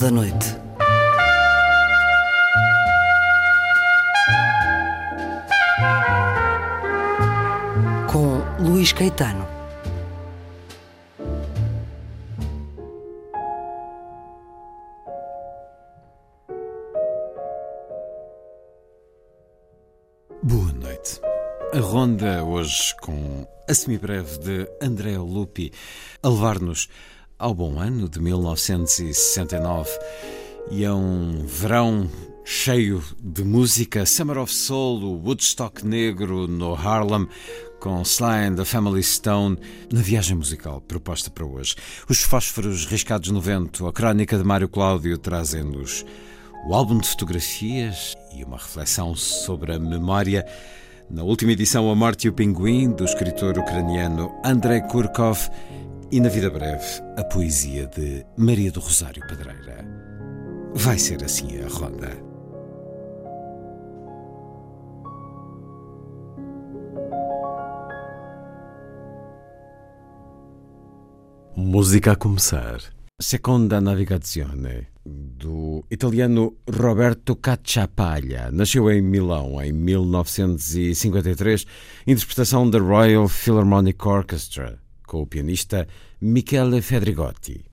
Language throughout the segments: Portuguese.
Da Noite. Com Luís Caetano. Boa noite. A ronda hoje com a semibreve de André Lupi a levar-nos ao bom ano de 1969 e a um verão cheio de música, Summer of Soul, o Woodstock negro no Harlem, com Sly and the Family Stone, na viagem musical proposta para hoje. Os fósforos riscados no vento, a crónica de Mário Cláudio trazem-nos o álbum de fotografias e uma reflexão sobre a memória. Na última edição, A Morte e o Pinguim, do escritor ucraniano Andrei Kurkov, e na vida breve, a poesia de Maria do Rosário Pedreira. Vai ser assim a ronda. Música a começar. Seconda Navigazione, do italiano Roberto Cacciapaglia. Nasceu em Milão em 1953, interpretação da Royal Philharmonic Orchestra, com o pianista Michele Fedrigotti.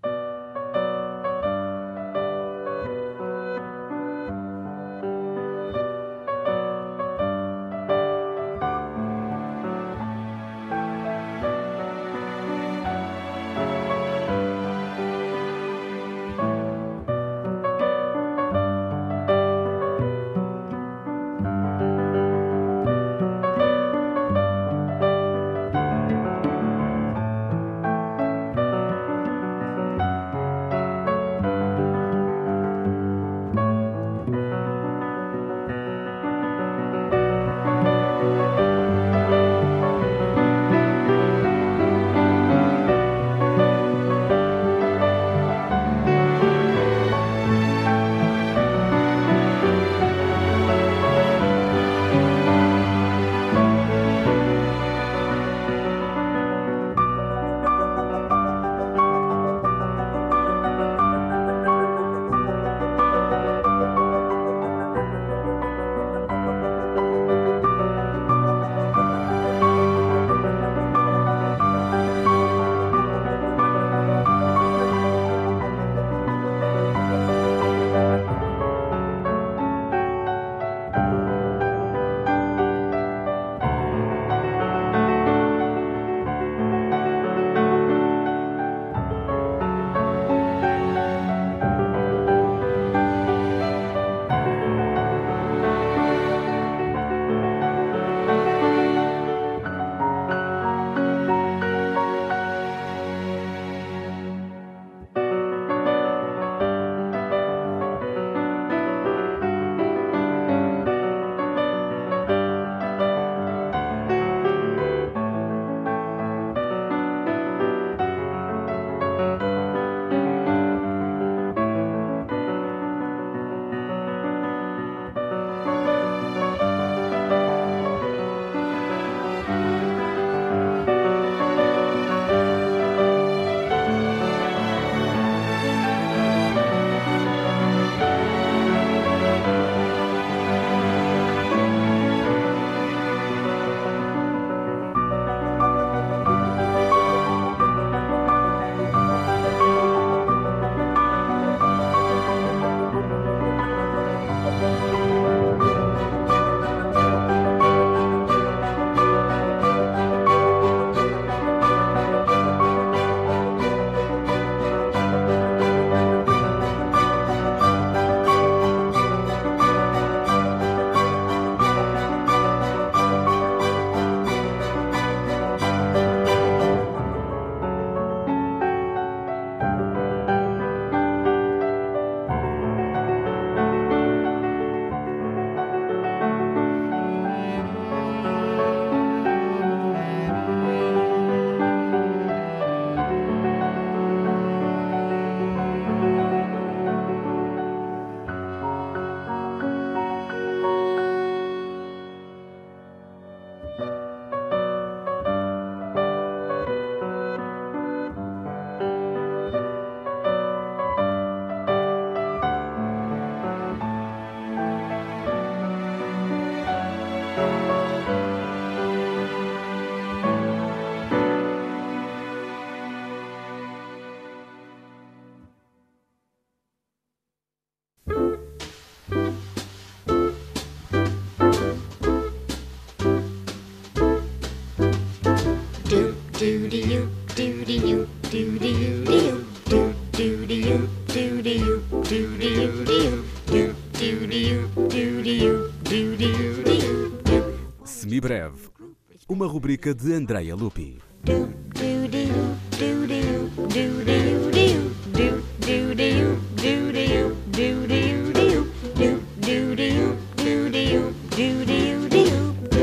Rubrica de Andrea Lupi.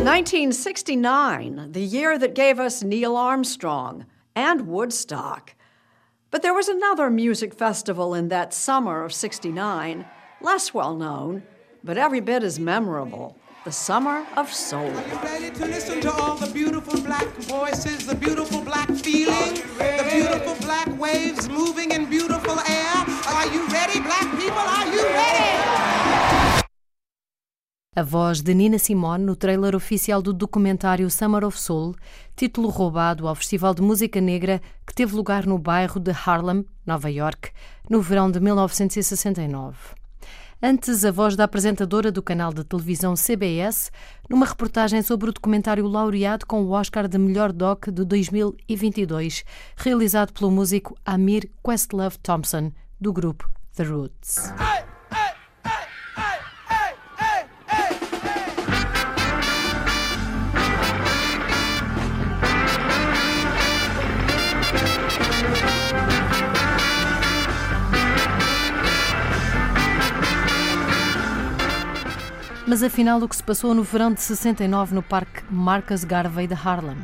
Nineteen sixty nine, the year that gave us Neil Armstrong and Woodstock. But there was another music festival in that summer of 69, less well known, but every bit as memorable the Summer of Soul. Are you ready to listen to all the beautiful black voices, the beautiful black feeling, the beautiful black waves moving in beautiful air? Are you ready, black people? Are you ready? A voz de Nina Simone no trailer oficial do documentário Summer of Soul, título roubado ao Festival de Música Negra que teve lugar no bairro de Harlem, Nova York, no verão de 1969. Antes, a voz da apresentadora do canal de televisão CBS, numa reportagem sobre o documentário laureado com o Oscar de Melhor Doc de 2022, realizado pelo músico Amir Questlove Thompson, do grupo The Roots. Mas afinal, o que se passou no verão de 69 no Parque Marcus Garvey de Harlem?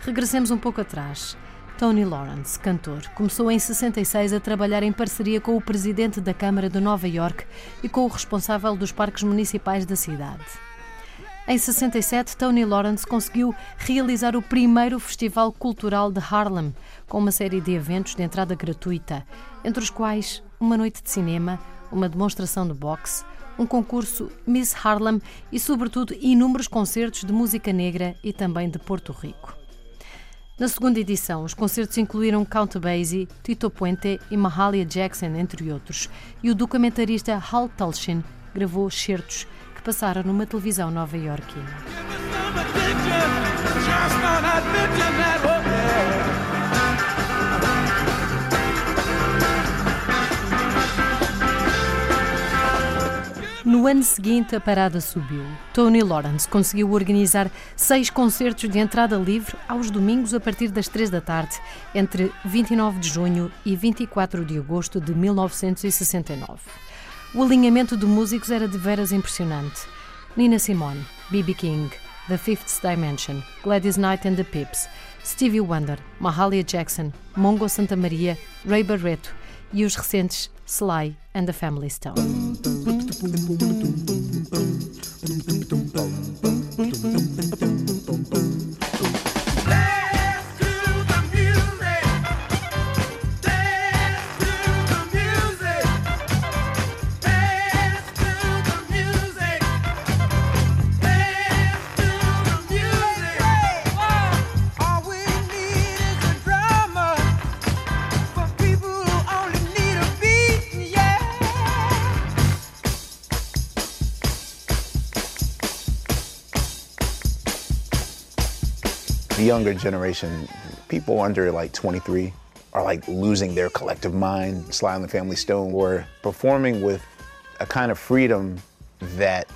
Regressemos um pouco atrás. Tony Lawrence, cantor, começou em 66 a trabalhar em parceria com o presidente da Câmara de Nova York e com o responsável dos parques municipais da cidade. Em 67, Tony Lawrence conseguiu realizar o primeiro Festival Cultural de Harlem, com uma série de eventos de entrada gratuita, entre os quais uma noite de cinema, uma demonstração de boxe, um concurso Miss Harlem e, sobretudo, inúmeros concertos de música negra e também de Porto Rico. Na segunda edição, os concertos incluíram Count Basie, Tito Puente e Mahalia Jackson, entre outros, e o documentarista Hal Tulshin gravou certos que passaram numa televisão nova-iorquina. No ano seguinte, a parada subiu. Tony Lawrence conseguiu organizar seis concertos de entrada livre aos domingos a partir das três da tarde, entre 29 de junho e 24 de agosto de 1969. O alinhamento de músicos era de veras impressionante. Nina Simone, B.B. King, The Fifth Dimension, Gladys Knight and the Pips, Stevie Wonder, Mahalia Jackson, Mongo Santa Maria, Ray Barreto e os recentes Sly and the Family Stone. The younger generation, people under like 23 are like losing their collective mind. Sly and the Family Stone were performing with a kind of freedom that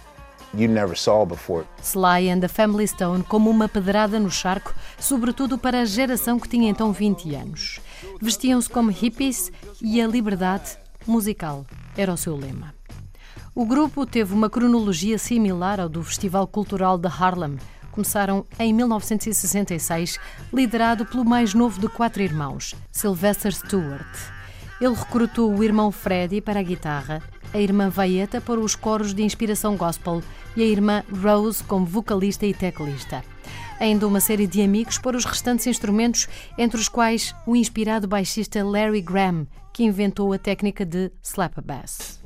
you never saw before. Sly and the Family Stone como uma pedrada no charco, sobretudo para a geração que tinha então 20 anos. Vestiam-se como hippies e a liberdade musical era o seu lema. O grupo teve uma cronologia similar ao do Festival Cultural de Harlem, começaram em 1966, liderado pelo mais novo de quatro irmãos, Sylvester Stewart. Ele recrutou o irmão Freddie para a guitarra, a irmã Vaieta para os coros de inspiração gospel e a irmã Rose como vocalista e teclista. Ainda uma série de amigos para os restantes instrumentos, entre os quais o inspirado baixista Larry Graham, que inventou a técnica de slap bass.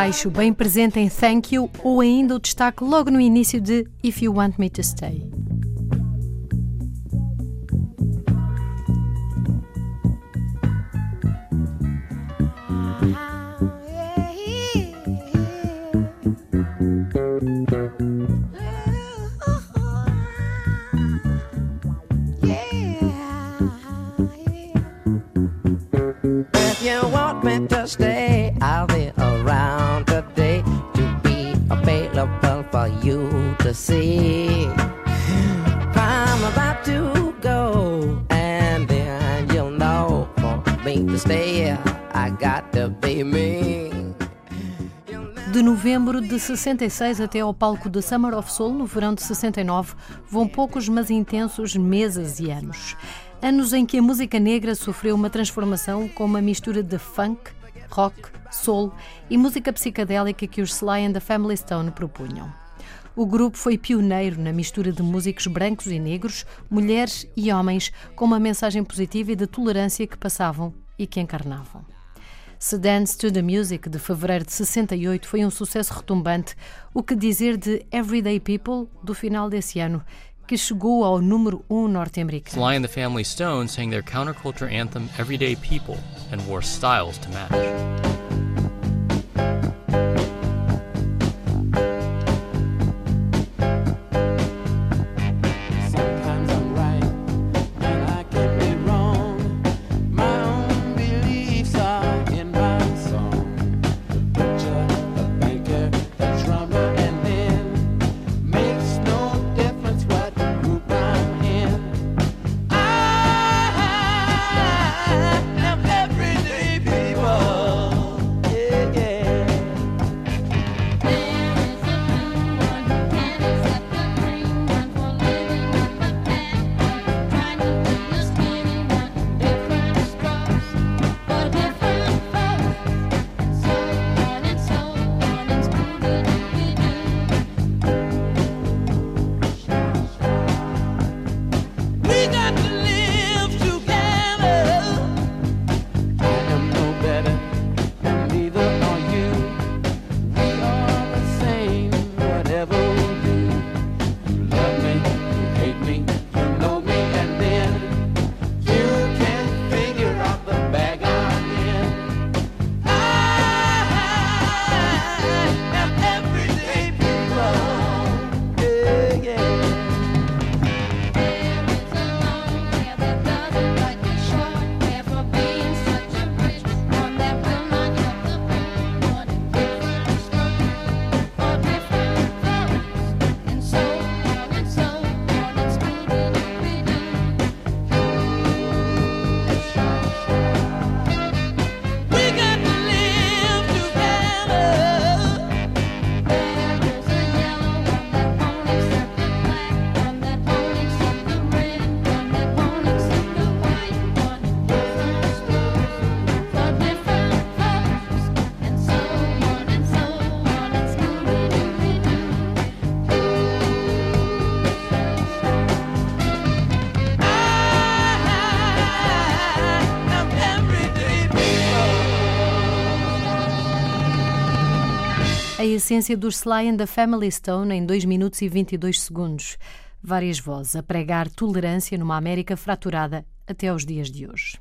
Baixo bem presente em Thank You ou ainda o destaque logo no início de If You Want Me to Stay. If you want me to stay, 66 até ao palco de Summer of Soul, no verão de 69, vão poucos mas intensos meses e anos. Anos em que a música negra sofreu uma transformação com uma mistura de funk, rock, soul e música psicadélica que os Sly and the Family Stone propunham. O grupo foi pioneiro na mistura de músicos brancos e negros, mulheres e homens, com uma mensagem positiva e de tolerância que passavam e que encarnavam. Se Dance to the Music, de fevereiro de 68, foi um sucesso retumbante, o que dizer de Everyday People, do final desse ano, que chegou ao número 1 um norte-americano. Sly and the Family Stone sang their counterculture anthem Everyday People and wore styles to match. Essência dos Sly and the Family Stone em 2 minutos e 22 segundos. Várias vozes a pregar tolerância numa América fraturada até aos dias de hoje.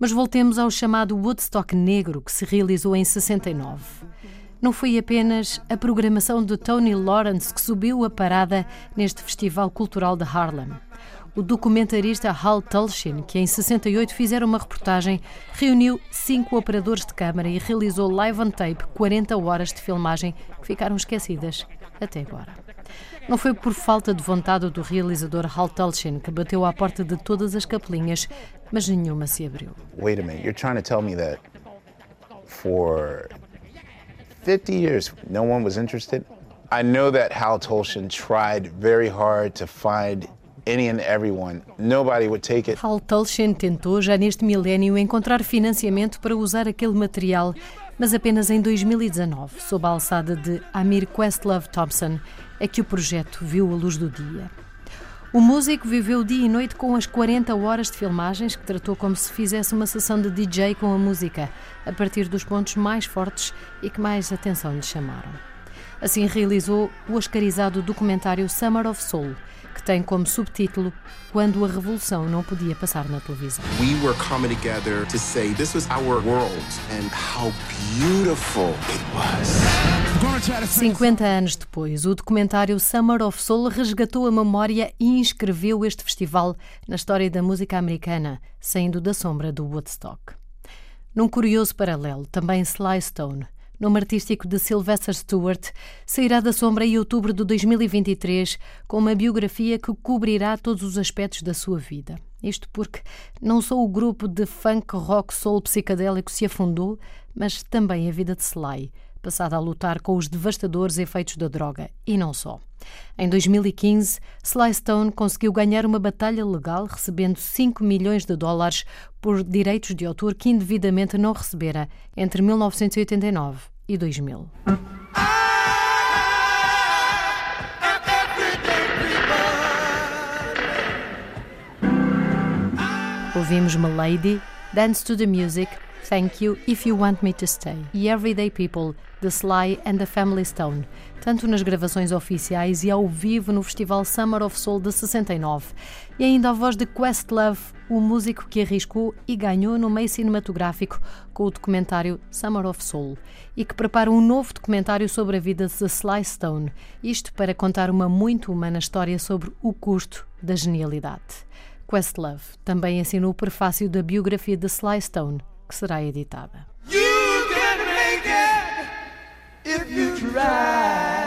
Mas voltemos ao chamado Woodstock Negro que se realizou em 69. Não foi apenas a programação de Tony Lawrence que subiu a parada neste Festival Cultural de Harlem. O documentarista Hal Tulshin, que em 68 fizeram uma reportagem, reuniu cinco operadores de câmara e realizou live on tape 40 horas de filmagem que ficaram esquecidas até agora. Não foi por falta de vontade do realizador Hal Tulshin que bateu à porta de todas as capelinhas, mas nenhuma se abriu. Wait a minute, you're trying to tell me that for 50 years no one was interested? I know that Hal Tolshin tried very hard to find any and everyone. Nobody would take it. Hal Tulshin tentou, já neste milénio, encontrar financiamento para usar aquele material, mas apenas em 2019, sob a alçada de Amir Questlove Thompson, é que o projeto viu a luz do dia. O músico viveu dia e noite com as 40 horas de filmagens que tratou como se fizesse uma sessão de DJ com a música, a partir dos pontos mais fortes e que mais atenção lhe chamaram. Assim realizou o oscarizado documentário Summer of Soul, que tem como subtítulo Quando a Revolução não podia passar na televisão. We were coming together to say this was our world and how beautiful it was. 50 anos depois, o documentário Summer of Soul resgatou a memória e inscreveu este festival na história da música americana, saindo da sombra do Woodstock. Num curioso paralelo, também Sly Stone, nome artístico de Sylvester Stewart, sairá da sombra em outubro de 2023 com uma biografia que cobrirá todos os aspectos da sua vida. Isto porque não só o grupo de funk, rock, soul psicadélico se afundou, mas também a vida de Sly, passada a lutar com os devastadores efeitos da droga, e não só. Em 2015, Sly Stone conseguiu ganhar uma batalha legal recebendo 5 milhões de dólares por direitos de autor que indevidamente não recebera entre 1989 e 2000. Ouvimos Lady, Dance to the Music, Thank You If You Want Me to Stay. E Everyday People, The Sly and the Family Stone, tanto nas gravações oficiais e ao vivo no Festival Summer of Soul de 69, e ainda a voz de Questlove, o músico que arriscou e ganhou no meio cinematográfico com o documentário Summer of Soul, e que prepara um novo documentário sobre a vida de Sly Stone, isto para contar uma muito humana história sobre o custo da genialidade. Questlove também assinou o prefácio da biografia de Sly Stone, que será editada. You can make it if you try.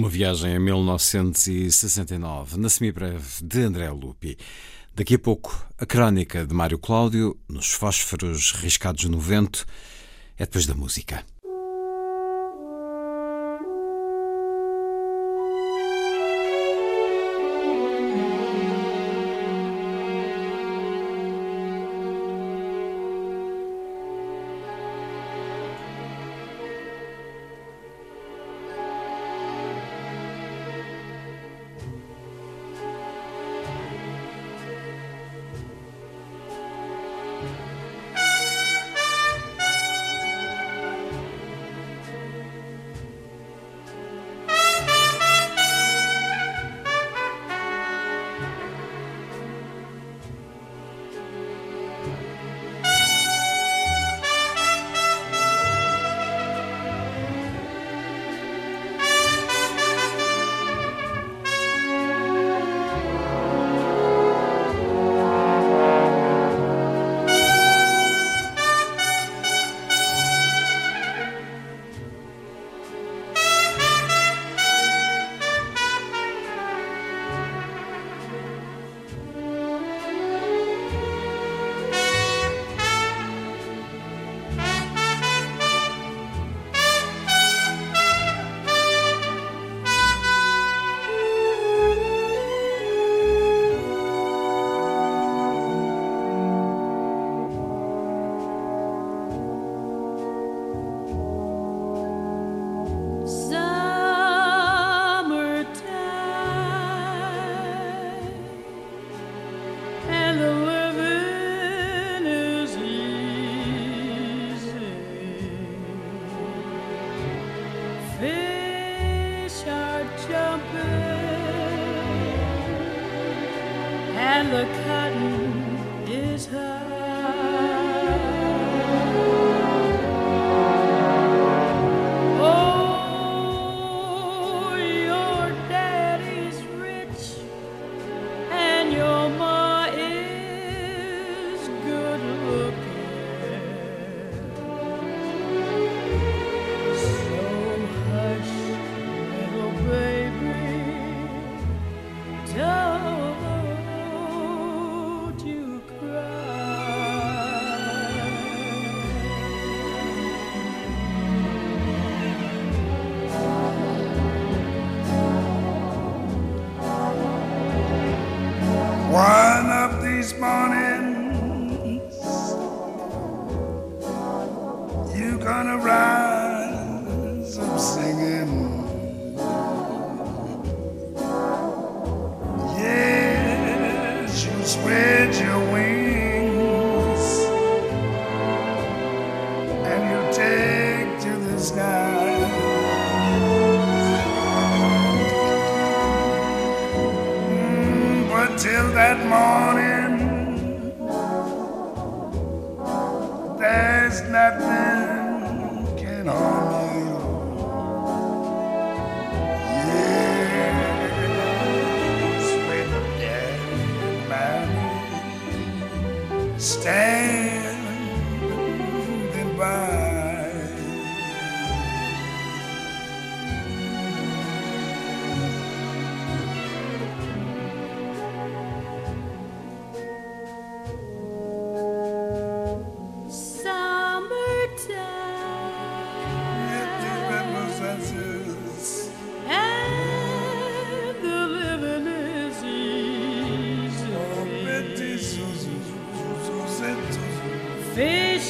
Uma viagem a 1969, na semibreve de André Lupi. Daqui a pouco, a crónica de Mário Cláudio, nos fósforos riscados no vento, é depois da música.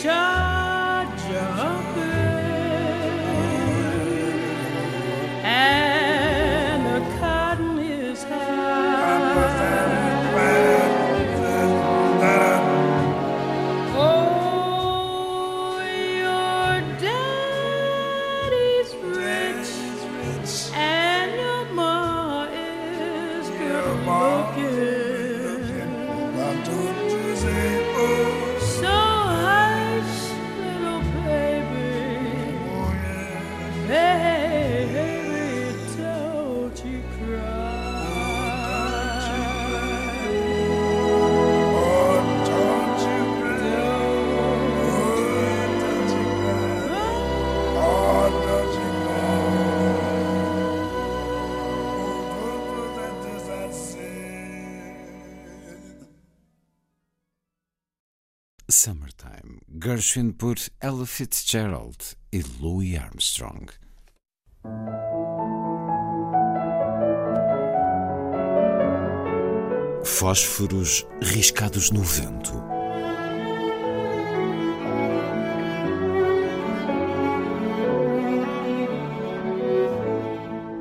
show. Gershwin por Ella Fitzgerald e Louis Armstrong. Fósforos riscados no vento.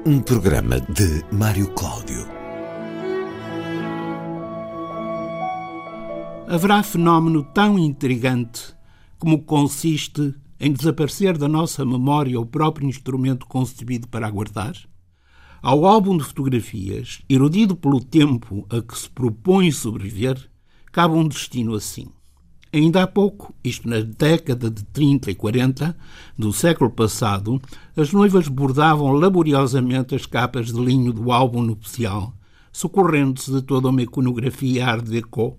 Um programa de Mário Cláudio. Haverá fenómeno tão intrigante como consiste em desaparecer da nossa memória o próprio instrumento concebido para aguardar? Ao álbum de fotografias, erudido pelo tempo a que se propõe sobreviver, cabe um destino assim. Ainda há pouco, isto na década de 30 e 40 do século passado, as noivas bordavam laboriosamente as capas de linho do álbum nupcial, socorrendo-se de toda uma iconografia art déco,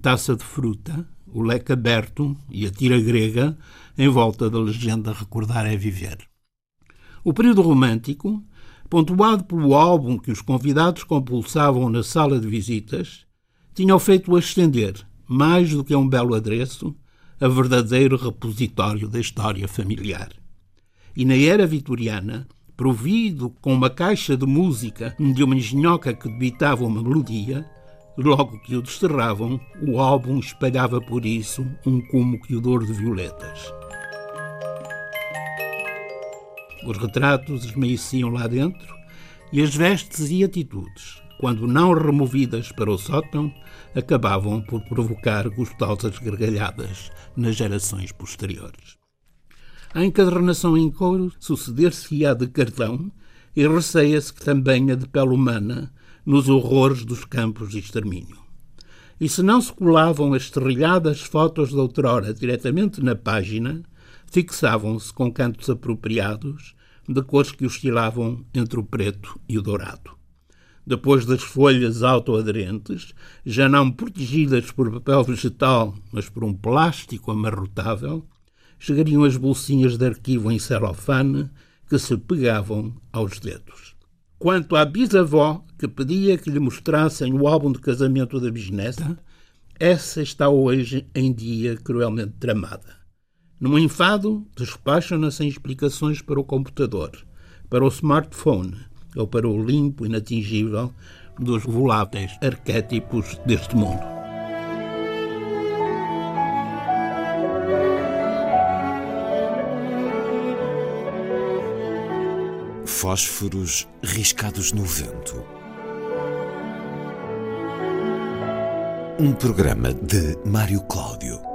taça de fruta, o leque aberto e a tira grega em volta da legenda Recordar é Viver. O período romântico, pontuado pelo álbum que os convidados compulsavam na sala de visitas, tinha o feito ascender, mais do que um belo adereço, a verdadeiro repositório da história familiar. E na era vitoriana, provido com uma caixa de música de uma engenhoca que debitava uma melodia, logo que o desterravam, o álbum espalhava por isso um comoquiador de violetas. Os retratos esmaeciam lá dentro e as vestes e atitudes, quando não removidas para o sótão, acabavam por provocar gostosas gargalhadas nas gerações posteriores. A encadernação em couro suceder-se-á de cartão e receia-se que também a de pele humana nos horrores dos campos de extermínio. E se não se colavam as serrilhadas fotos de outrora diretamente na página, fixavam-se com cantos apropriados de cores que oscilavam entre o preto e o dourado. Depois das folhas autoaderentes, já não protegidas por papel vegetal, mas por um plástico amarrotável, chegariam as bolsinhas de arquivo em celofane que se pegavam aos dedos. Quanto à bisavó, que pedia que lhe mostrassem o álbum de casamento da bisneta, essa está hoje em dia cruelmente tramada. Num enfado, despacham-na sem explicações para o computador, para o smartphone ou para o limpo inatingível dos voláteis arquétipos deste mundo. Fósforos riscados no vento. Um programa de Mário Cláudio.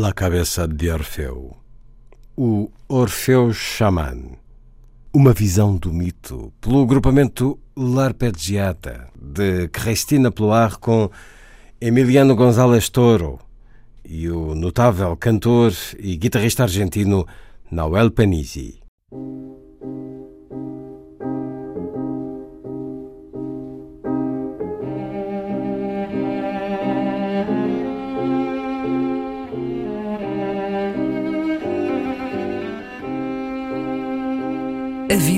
La Cabeça de Orfeu. O Orfeu Xamã. Uma visão do mito, pelo grupamento L'Arpeggiata, de Cristina Ploar com Emiliano González Toro e o notável cantor e guitarrista argentino Nahuel Panisi.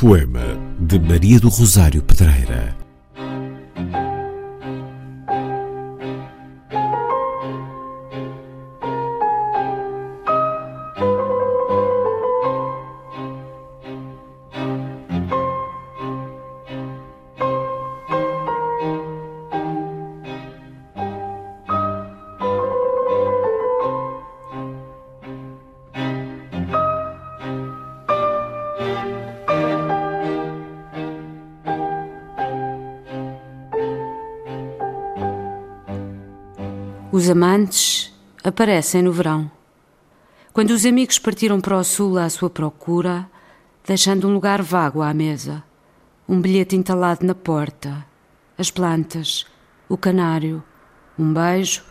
Poema de Maria do Rosário Pedreira. Amantes aparecem no verão. Quando os amigos partiram para o sul à sua procura, deixando um lugar vago à mesa, um bilhete entalado na porta, as plantas, o canário, um beijo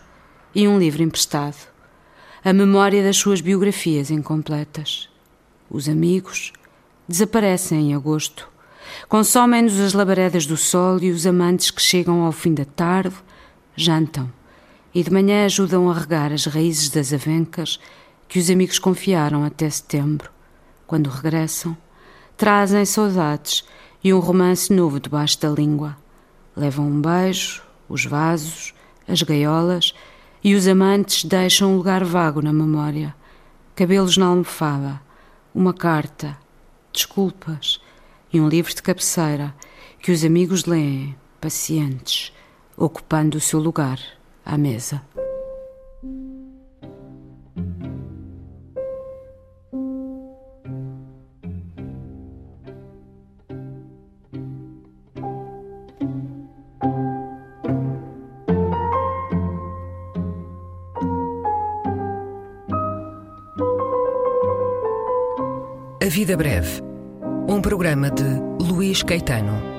e um livro emprestado, a memória das suas biografias incompletas. Os amigos desaparecem em agosto. Consomem-nos as labaredas do sol e os amantes que chegam ao fim da tarde jantam e de manhã ajudam a regar as raízes das avencas que os amigos confiaram até setembro. Quando regressam, trazem saudades e um romance novo debaixo da língua. Levam um beijo, os vasos, as gaiolas e os amantes deixam um lugar vago na memória. Cabelos na almofada, uma carta, desculpas e um livro de cabeceira que os amigos leem, pacientes, ocupando o seu lugar à mesa. A Vida Breve, um programa de Luís Caetano.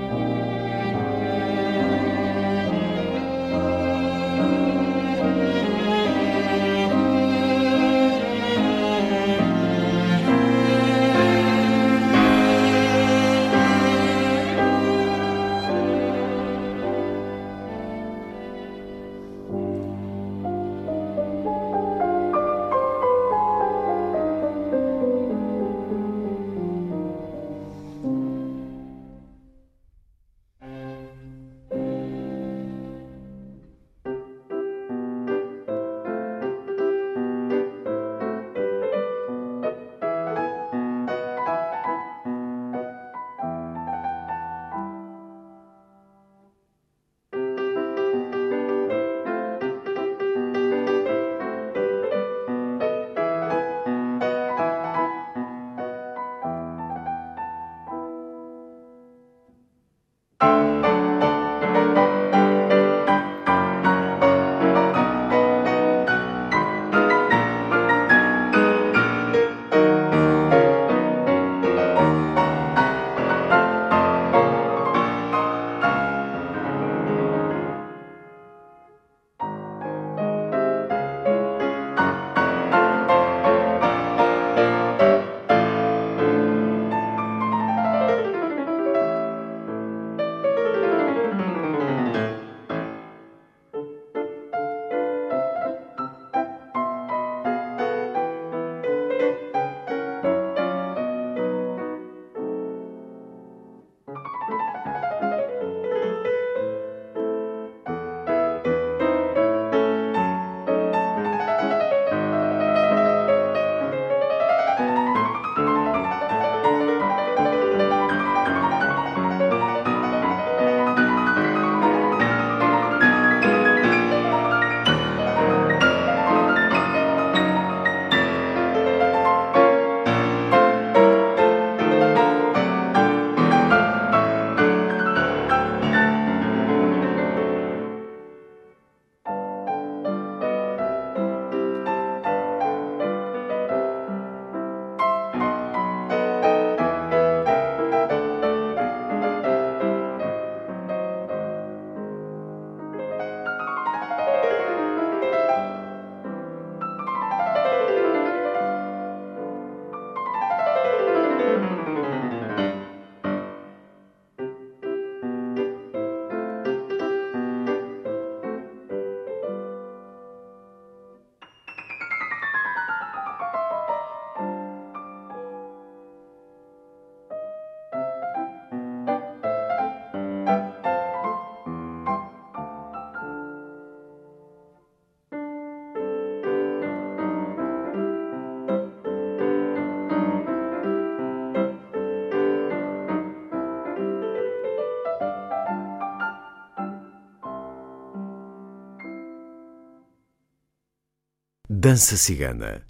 Dança Cigana,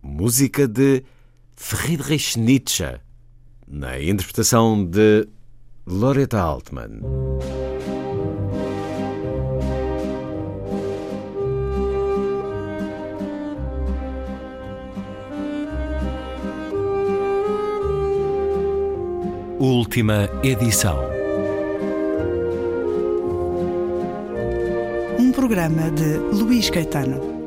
música de Friedrich Nietzsche, na interpretação de Loretta Altman. Última edição. Um programa de Luís Caetano.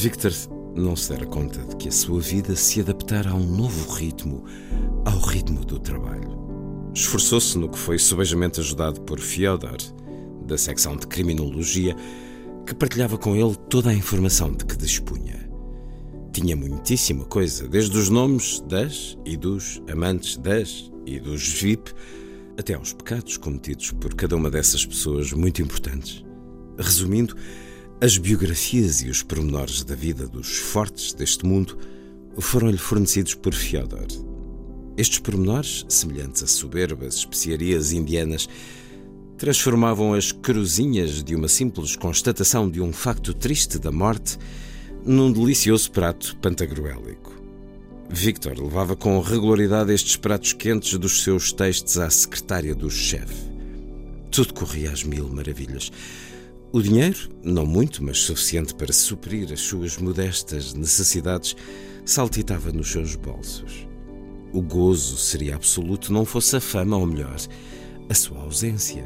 Victor não se dera conta de que a sua vida se adaptara a um novo ritmo, ao ritmo do trabalho. Esforçou-se no que foi subejamente ajudado por Fyodor, da secção de Criminologia, que partilhava com ele toda a informação de que dispunha. Tinha muitíssima coisa, desde os nomes das e dos amantes das e dos VIP, até aos pecados cometidos por cada uma dessas pessoas muito importantes. Resumindo, as biografias e os pormenores da vida dos fortes deste mundo foram-lhe fornecidos por Fyodor. Estes pormenores, semelhantes a soberbas especiarias indianas, transformavam as cruzinhas de uma simples constatação de um facto triste da morte num delicioso prato pantagruélico. Victor levava com regularidade estes pratos quentes dos seus textos à secretária do chefe. Tudo corria às mil maravilhas. O dinheiro, não muito, mas suficiente para suprir as suas modestas necessidades, saltitava nos seus bolsos. O gozo seria absoluto não fosse a fama, ou melhor, a sua ausência.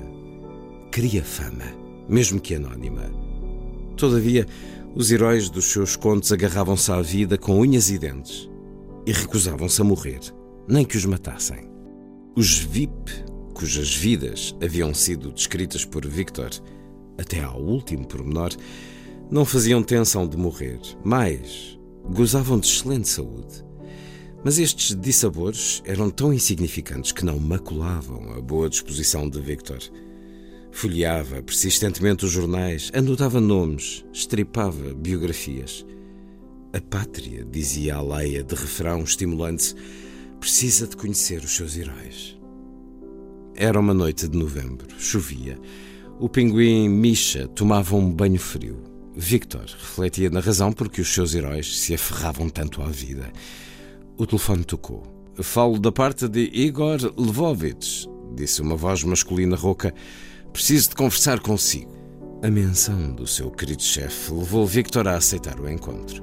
Queria fama, mesmo que anónima. Todavia, os heróis dos seus contos agarravam-se à vida com unhas e dentes e recusavam-se a morrer, nem que os matassem. Os VIP, cujas vidas haviam sido descritas por Victor, até ao último pormenor, não faziam tensão de morrer, mas gozavam de excelente saúde. Mas estes dissabores eram tão insignificantes que não maculavam a boa disposição de Victor. Folheava persistentemente os jornais, anotava nomes, estripava biografias. A pátria, dizia a Leia de refrão estimulante, precisa de conhecer os seus heróis. Era uma noite de novembro, chovia. O pinguim Misha tomava um banho frio. Victor refletia na razão por que os seus heróis se aferravam tanto à vida. O telefone tocou. Falo da parte de Igor Lvovich, disse uma voz masculina rouca. Preciso de conversar consigo. A menção do seu querido chefe levou Victor a aceitar o encontro.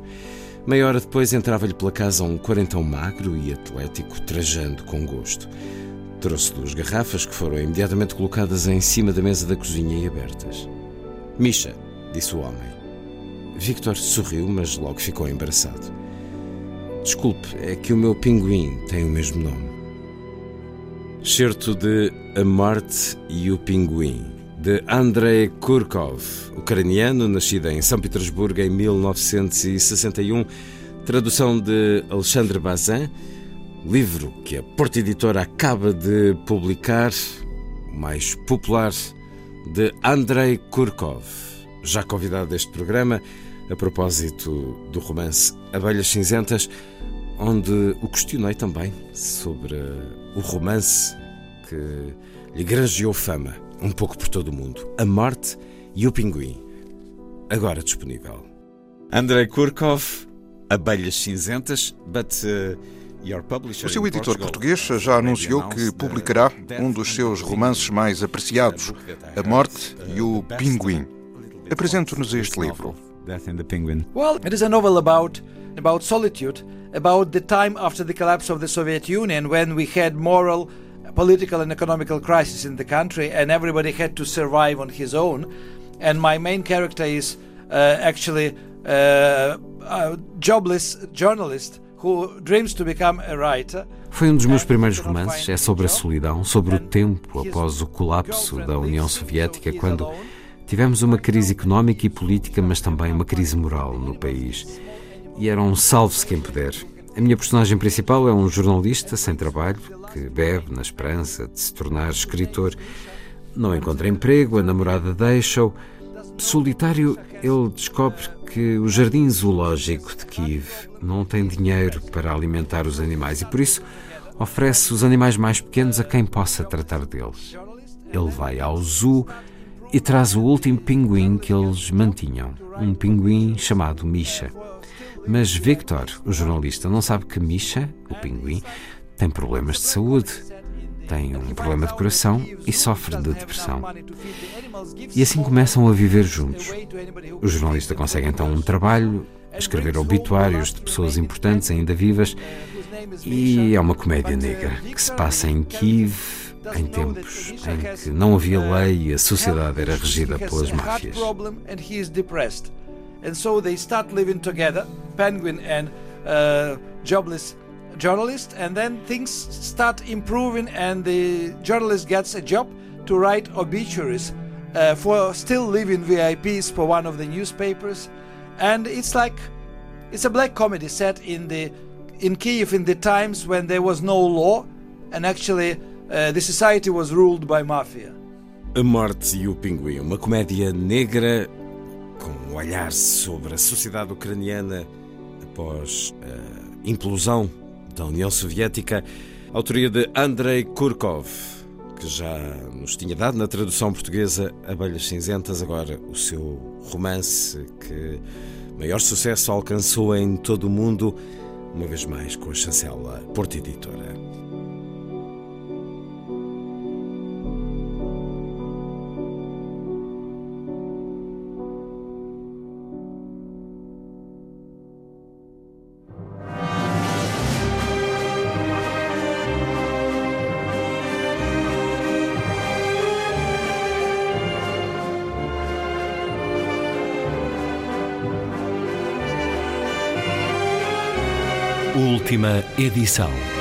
Meia hora depois entrava-lhe pela casa um quarentão magro e atlético, trajando com gosto. Trouxe duas garrafas que foram imediatamente colocadas em cima da mesa da cozinha e abertas. Misha, disse o homem. Victor sorriu, mas logo ficou embaraçado. Desculpe, é que o meu pinguim tem o mesmo nome. Certo de A Morte e o Pinguim, de Andrei Kurkov, ucraniano, nascido em São Petersburgo em 1961, tradução de Alexandre Bazin livro que a Porta Editora acaba de publicar, o mais popular, de Andrei Kurkov, já convidado deste programa, a propósito do romance Abelhas Cinzentas, onde o questionei também sobre o romance que lhe granjeou fama, um pouco por todo o mundo, A Morte e o Pinguim. Agora disponível. Andrei Kurkov, Abelhas Cinzentas, but... Uh, o seu editor português já anunciou que publicará um dos seus romances mais apreciados, A Morte e o Pinguim. Apresente-nos este livro. Well, it is a novel about about solitude, about the time after the collapse of the Soviet Union when we had moral, political and economical crisis in the country and everybody had to survive on his own. And my main character is uh, actually uh, a jobless journalist Foi um dos meus primeiros romances. É sobre a solidão, sobre o tempo após o colapso da União Soviética, quando tivemos uma crise económica e política, mas também uma crise moral no país. e era um salve-se quem puder. A minha personagem principal é um jornalista sem trabalho que bebe na esperança de se tornar escritor. Não encontra emprego, a namorada deixa-o. Solitário, ele descobre que o jardim zoológico de Kiev não tem dinheiro para alimentar os animais e por isso oferece os animais mais pequenos a quem possa tratar deles. Ele vai ao zoo e traz o último pinguim que eles mantinham, um pinguim chamado Misha. Mas Victor, o jornalista, não sabe que Misha, o pinguim, tem problemas de saúde, tem um problema de coração e sofre de depressão. E assim começam a viver juntos. O jornalista consegue então um trabalho, escrever obituários de pessoas importantes ainda vivas, e é uma comédia negra que se passa em Kiev, em tempos em que não havia lei e a sociedade era regida pelas máfias. And so they start living together, Penguin and uh, jobless journalist, and then things start improving, and the journalist gets a job to write obituaries uh, for still living VIPs for one of the newspapers, and it's like it's a black comedy set in the in Kiev in the times when there was no law, and actually uh, the society was ruled by mafia. A Morte e o Pinguim, uma comédia negra com um olhar sobre a sociedade ucraniana após a implosão da União Soviética, autoria de Andrei Kurkov, que já nos tinha dado na tradução portuguesa Abelhas Cinzentas, agora o seu romance que maior sucesso alcançou em todo o mundo, uma vez mais com a chancela Porta Editora. Edição.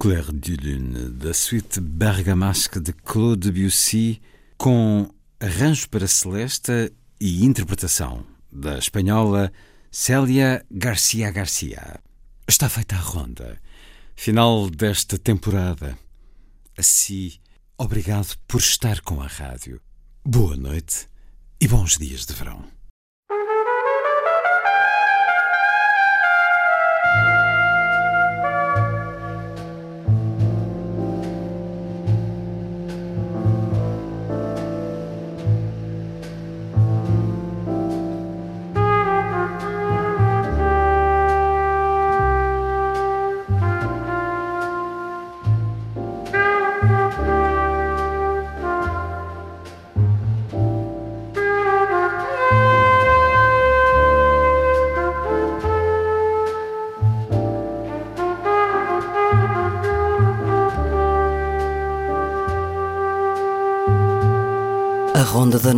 Clair de Lune, da suite bergamasque de Claude Debussy, com arranjo para celeste e interpretação da espanhola Célia Garcia Garcia. Está feita a ronda. Final desta temporada. Assim, obrigado por estar com a rádio. Boa noite e bons dias de verão.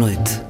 Ronda